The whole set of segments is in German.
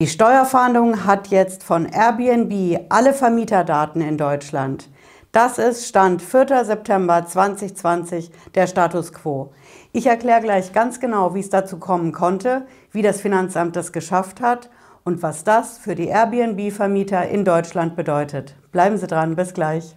Die Steuerfahndung hat jetzt von Airbnb alle Vermieterdaten in Deutschland. Das ist Stand 4. September 2020 der Status quo. Ich erkläre gleich ganz genau, wie es dazu kommen konnte, wie das Finanzamt das geschafft hat und was das für die Airbnb-Vermieter in Deutschland bedeutet. Bleiben Sie dran, bis gleich.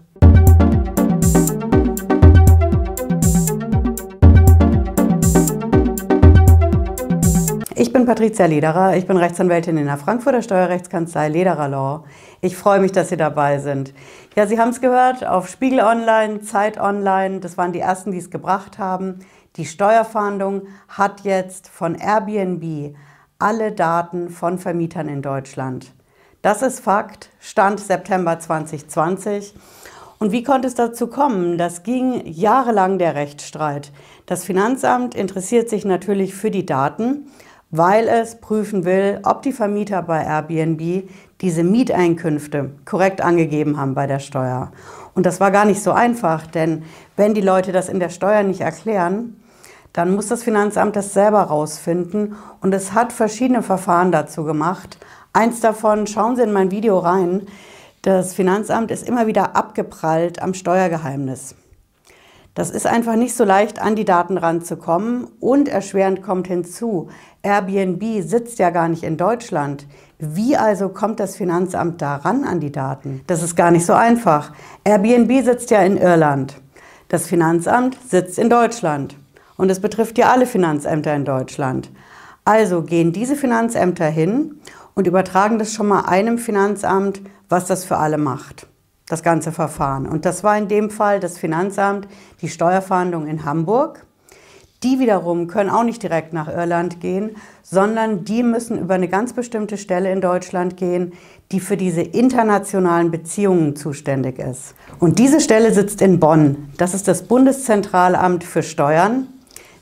Ich bin Patricia Lederer, ich bin Rechtsanwältin in der Frankfurter Steuerrechtskanzlei Lederer Law. Ich freue mich, dass Sie dabei sind. Ja, Sie haben es gehört, auf Spiegel Online, Zeit Online, das waren die ersten, die es gebracht haben. Die Steuerfahndung hat jetzt von Airbnb alle Daten von Vermietern in Deutschland. Das ist Fakt, Stand September 2020. Und wie konnte es dazu kommen? Das ging jahrelang der Rechtsstreit. Das Finanzamt interessiert sich natürlich für die Daten weil es prüfen will, ob die Vermieter bei Airbnb diese Mieteinkünfte korrekt angegeben haben bei der Steuer. Und das war gar nicht so einfach, denn wenn die Leute das in der Steuer nicht erklären, dann muss das Finanzamt das selber rausfinden und es hat verschiedene Verfahren dazu gemacht. Eins davon, schauen Sie in mein Video rein, das Finanzamt ist immer wieder abgeprallt am Steuergeheimnis. Das ist einfach nicht so leicht, an die Daten ranzukommen. Und erschwerend kommt hinzu, Airbnb sitzt ja gar nicht in Deutschland. Wie also kommt das Finanzamt daran an die Daten? Das ist gar nicht so einfach. Airbnb sitzt ja in Irland. Das Finanzamt sitzt in Deutschland. Und es betrifft ja alle Finanzämter in Deutschland. Also gehen diese Finanzämter hin und übertragen das schon mal einem Finanzamt, was das für alle macht das ganze Verfahren. Und das war in dem Fall das Finanzamt, die Steuerfahndung in Hamburg. Die wiederum können auch nicht direkt nach Irland gehen, sondern die müssen über eine ganz bestimmte Stelle in Deutschland gehen, die für diese internationalen Beziehungen zuständig ist. Und diese Stelle sitzt in Bonn. Das ist das Bundeszentralamt für Steuern.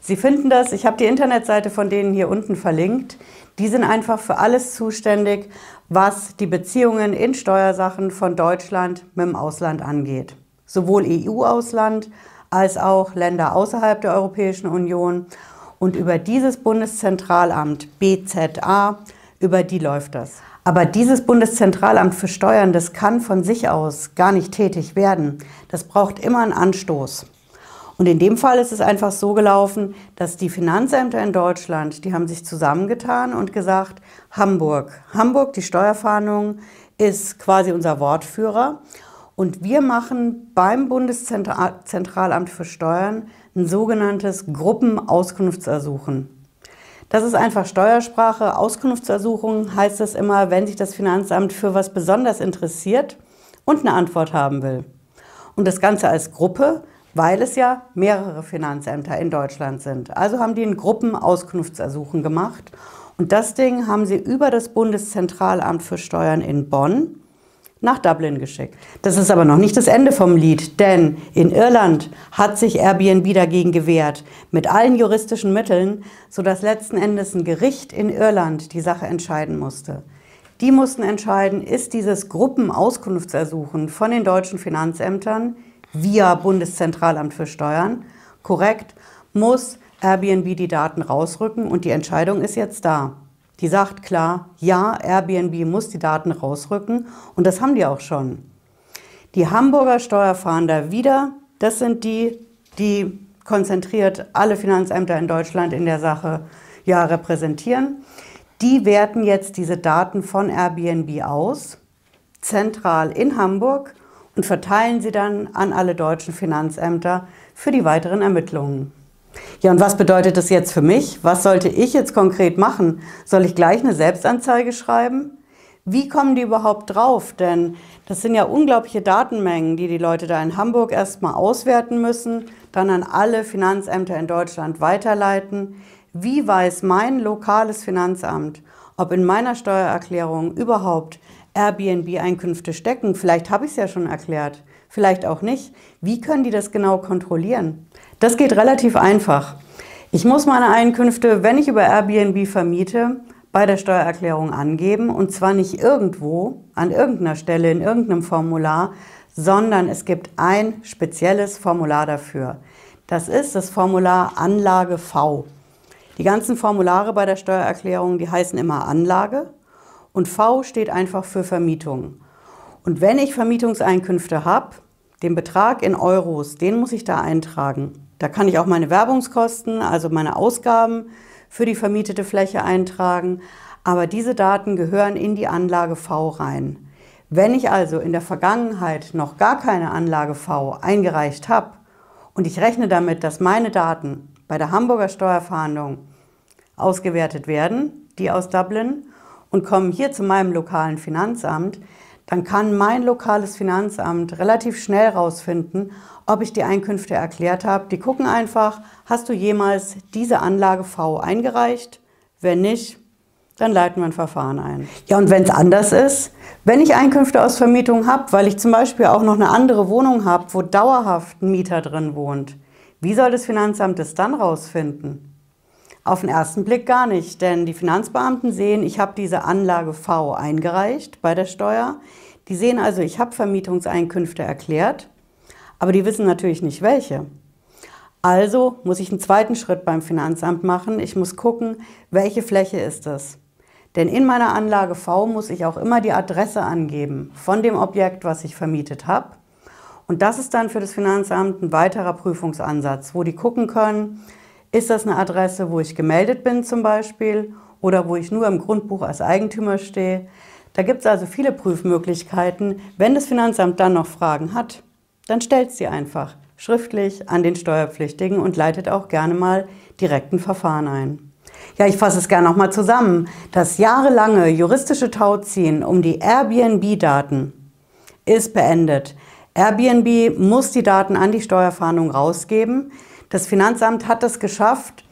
Sie finden das, ich habe die Internetseite von denen hier unten verlinkt. Die sind einfach für alles zuständig, was die Beziehungen in Steuersachen von Deutschland mit dem Ausland angeht. Sowohl EU-Ausland als auch Länder außerhalb der Europäischen Union. Und über dieses Bundeszentralamt BZA, über die läuft das. Aber dieses Bundeszentralamt für Steuern, das kann von sich aus gar nicht tätig werden. Das braucht immer einen Anstoß. Und in dem Fall ist es einfach so gelaufen, dass die Finanzämter in Deutschland, die haben sich zusammengetan und gesagt, Hamburg, Hamburg, die Steuerfahndung ist quasi unser Wortführer. Und wir machen beim Bundeszentralamt für Steuern ein sogenanntes Gruppenauskunftsersuchen. Das ist einfach Steuersprache. Auskunftsersuchung heißt es immer, wenn sich das Finanzamt für was besonders interessiert und eine Antwort haben will. Und das Ganze als Gruppe weil es ja mehrere Finanzämter in Deutschland sind. Also haben die ein Gruppenauskunftsersuchen gemacht und das Ding haben sie über das Bundeszentralamt für Steuern in Bonn nach Dublin geschickt. Das ist aber noch nicht das Ende vom Lied, denn in Irland hat sich Airbnb dagegen gewehrt, mit allen juristischen Mitteln, sodass letzten Endes ein Gericht in Irland die Sache entscheiden musste. Die mussten entscheiden, ist dieses Gruppenauskunftsersuchen von den deutschen Finanzämtern via Bundeszentralamt für Steuern. Korrekt, muss Airbnb die Daten rausrücken und die Entscheidung ist jetzt da. Die sagt klar, ja, Airbnb muss die Daten rausrücken und das haben die auch schon. Die Hamburger Steuerfahnder wieder, das sind die, die konzentriert alle Finanzämter in Deutschland in der Sache ja repräsentieren. Die werten jetzt diese Daten von Airbnb aus, zentral in Hamburg und verteilen sie dann an alle deutschen Finanzämter für die weiteren Ermittlungen. Ja, und was bedeutet das jetzt für mich? Was sollte ich jetzt konkret machen? Soll ich gleich eine Selbstanzeige schreiben? Wie kommen die überhaupt drauf? Denn das sind ja unglaubliche Datenmengen, die die Leute da in Hamburg erstmal auswerten müssen, dann an alle Finanzämter in Deutschland weiterleiten. Wie weiß mein lokales Finanzamt, ob in meiner Steuererklärung überhaupt Airbnb-Einkünfte stecken. Vielleicht habe ich es ja schon erklärt, vielleicht auch nicht. Wie können die das genau kontrollieren? Das geht relativ einfach. Ich muss meine Einkünfte, wenn ich über Airbnb vermiete, bei der Steuererklärung angeben und zwar nicht irgendwo, an irgendeiner Stelle, in irgendeinem Formular, sondern es gibt ein spezielles Formular dafür. Das ist das Formular Anlage V. Die ganzen Formulare bei der Steuererklärung, die heißen immer Anlage und V steht einfach für Vermietung. Und wenn ich Vermietungseinkünfte habe, den Betrag in Euros, den muss ich da eintragen. Da kann ich auch meine Werbungskosten, also meine Ausgaben für die vermietete Fläche eintragen. Aber diese Daten gehören in die Anlage V rein. Wenn ich also in der Vergangenheit noch gar keine Anlage V eingereicht habe und ich rechne damit, dass meine Daten bei der Hamburger Steuerfahndung ausgewertet werden, die aus Dublin, und kommen hier zu meinem lokalen Finanzamt, dann kann mein lokales Finanzamt relativ schnell herausfinden, ob ich die Einkünfte erklärt habe. Die gucken einfach, hast du jemals diese Anlage V eingereicht? Wenn nicht, dann leiten wir ein Verfahren ein. Ja, und wenn es anders ist, wenn ich Einkünfte aus Vermietung habe, weil ich zum Beispiel auch noch eine andere Wohnung habe, wo dauerhaft ein Mieter drin wohnt, wie soll das Finanzamt das dann rausfinden? Auf den ersten Blick gar nicht, denn die Finanzbeamten sehen, ich habe diese Anlage V eingereicht bei der Steuer. Die sehen also, ich habe Vermietungseinkünfte erklärt, aber die wissen natürlich nicht welche. Also muss ich einen zweiten Schritt beim Finanzamt machen. Ich muss gucken, welche Fläche ist das. Denn in meiner Anlage V muss ich auch immer die Adresse angeben von dem Objekt, was ich vermietet habe. Und das ist dann für das Finanzamt ein weiterer Prüfungsansatz, wo die gucken können, ist das eine Adresse, wo ich gemeldet bin zum Beispiel oder wo ich nur im Grundbuch als Eigentümer stehe? Da gibt es also viele Prüfmöglichkeiten. Wenn das Finanzamt dann noch Fragen hat, dann stellt sie einfach schriftlich an den Steuerpflichtigen und leitet auch gerne mal direkt ein Verfahren ein. Ja, ich fasse es gerne nochmal zusammen. Das jahrelange juristische Tauziehen um die Airbnb-Daten ist beendet. Airbnb muss die Daten an die Steuerfahndung rausgeben. Das Finanzamt hat es geschafft,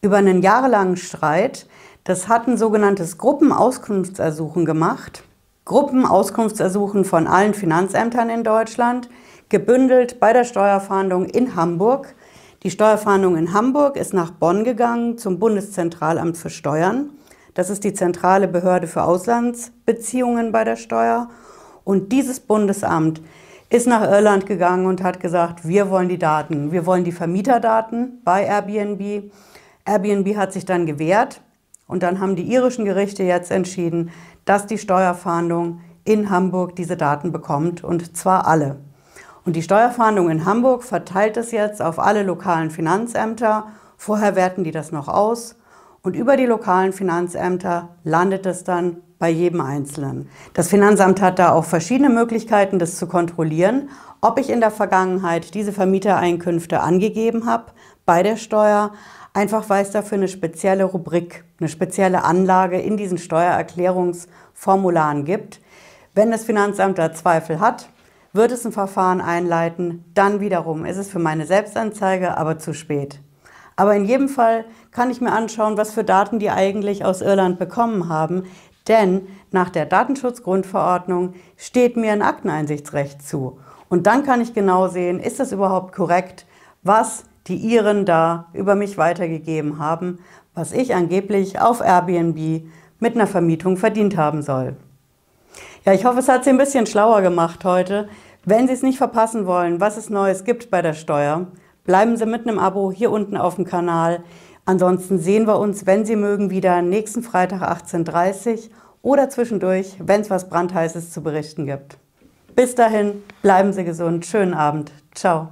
über einen jahrelangen Streit, das hat ein sogenanntes Gruppenauskunftsersuchen gemacht. Gruppenauskunftsersuchen von allen Finanzämtern in Deutschland, gebündelt bei der Steuerfahndung in Hamburg. Die Steuerfahndung in Hamburg ist nach Bonn gegangen zum Bundeszentralamt für Steuern. Das ist die zentrale Behörde für Auslandsbeziehungen bei der Steuer. Und dieses Bundesamt ist nach Irland gegangen und hat gesagt, wir wollen die Daten, wir wollen die Vermieterdaten bei Airbnb. Airbnb hat sich dann gewehrt und dann haben die irischen Gerichte jetzt entschieden, dass die Steuerfahndung in Hamburg diese Daten bekommt und zwar alle. Und die Steuerfahndung in Hamburg verteilt es jetzt auf alle lokalen Finanzämter. Vorher werten die das noch aus und über die lokalen Finanzämter landet es dann bei jedem Einzelnen. Das Finanzamt hat da auch verschiedene Möglichkeiten, das zu kontrollieren, ob ich in der Vergangenheit diese Vermietereinkünfte angegeben habe bei der Steuer, einfach weil es dafür eine spezielle Rubrik, eine spezielle Anlage in diesen Steuererklärungsformularen gibt. Wenn das Finanzamt da Zweifel hat, wird es ein Verfahren einleiten, dann wiederum ist es für meine Selbstanzeige aber zu spät. Aber in jedem Fall kann ich mir anschauen, was für Daten die eigentlich aus Irland bekommen haben. Denn nach der Datenschutzgrundverordnung steht mir ein Akteneinsichtsrecht zu. Und dann kann ich genau sehen, ist das überhaupt korrekt, was die Iren da über mich weitergegeben haben, was ich angeblich auf Airbnb mit einer Vermietung verdient haben soll. Ja, ich hoffe, es hat Sie ein bisschen schlauer gemacht heute. Wenn Sie es nicht verpassen wollen, was es Neues gibt bei der Steuer, Bleiben Sie mit einem Abo hier unten auf dem Kanal. Ansonsten sehen wir uns, wenn Sie mögen, wieder nächsten Freitag 18.30 Uhr oder zwischendurch, wenn es was Brandheißes zu berichten gibt. Bis dahin, bleiben Sie gesund. Schönen Abend. Ciao.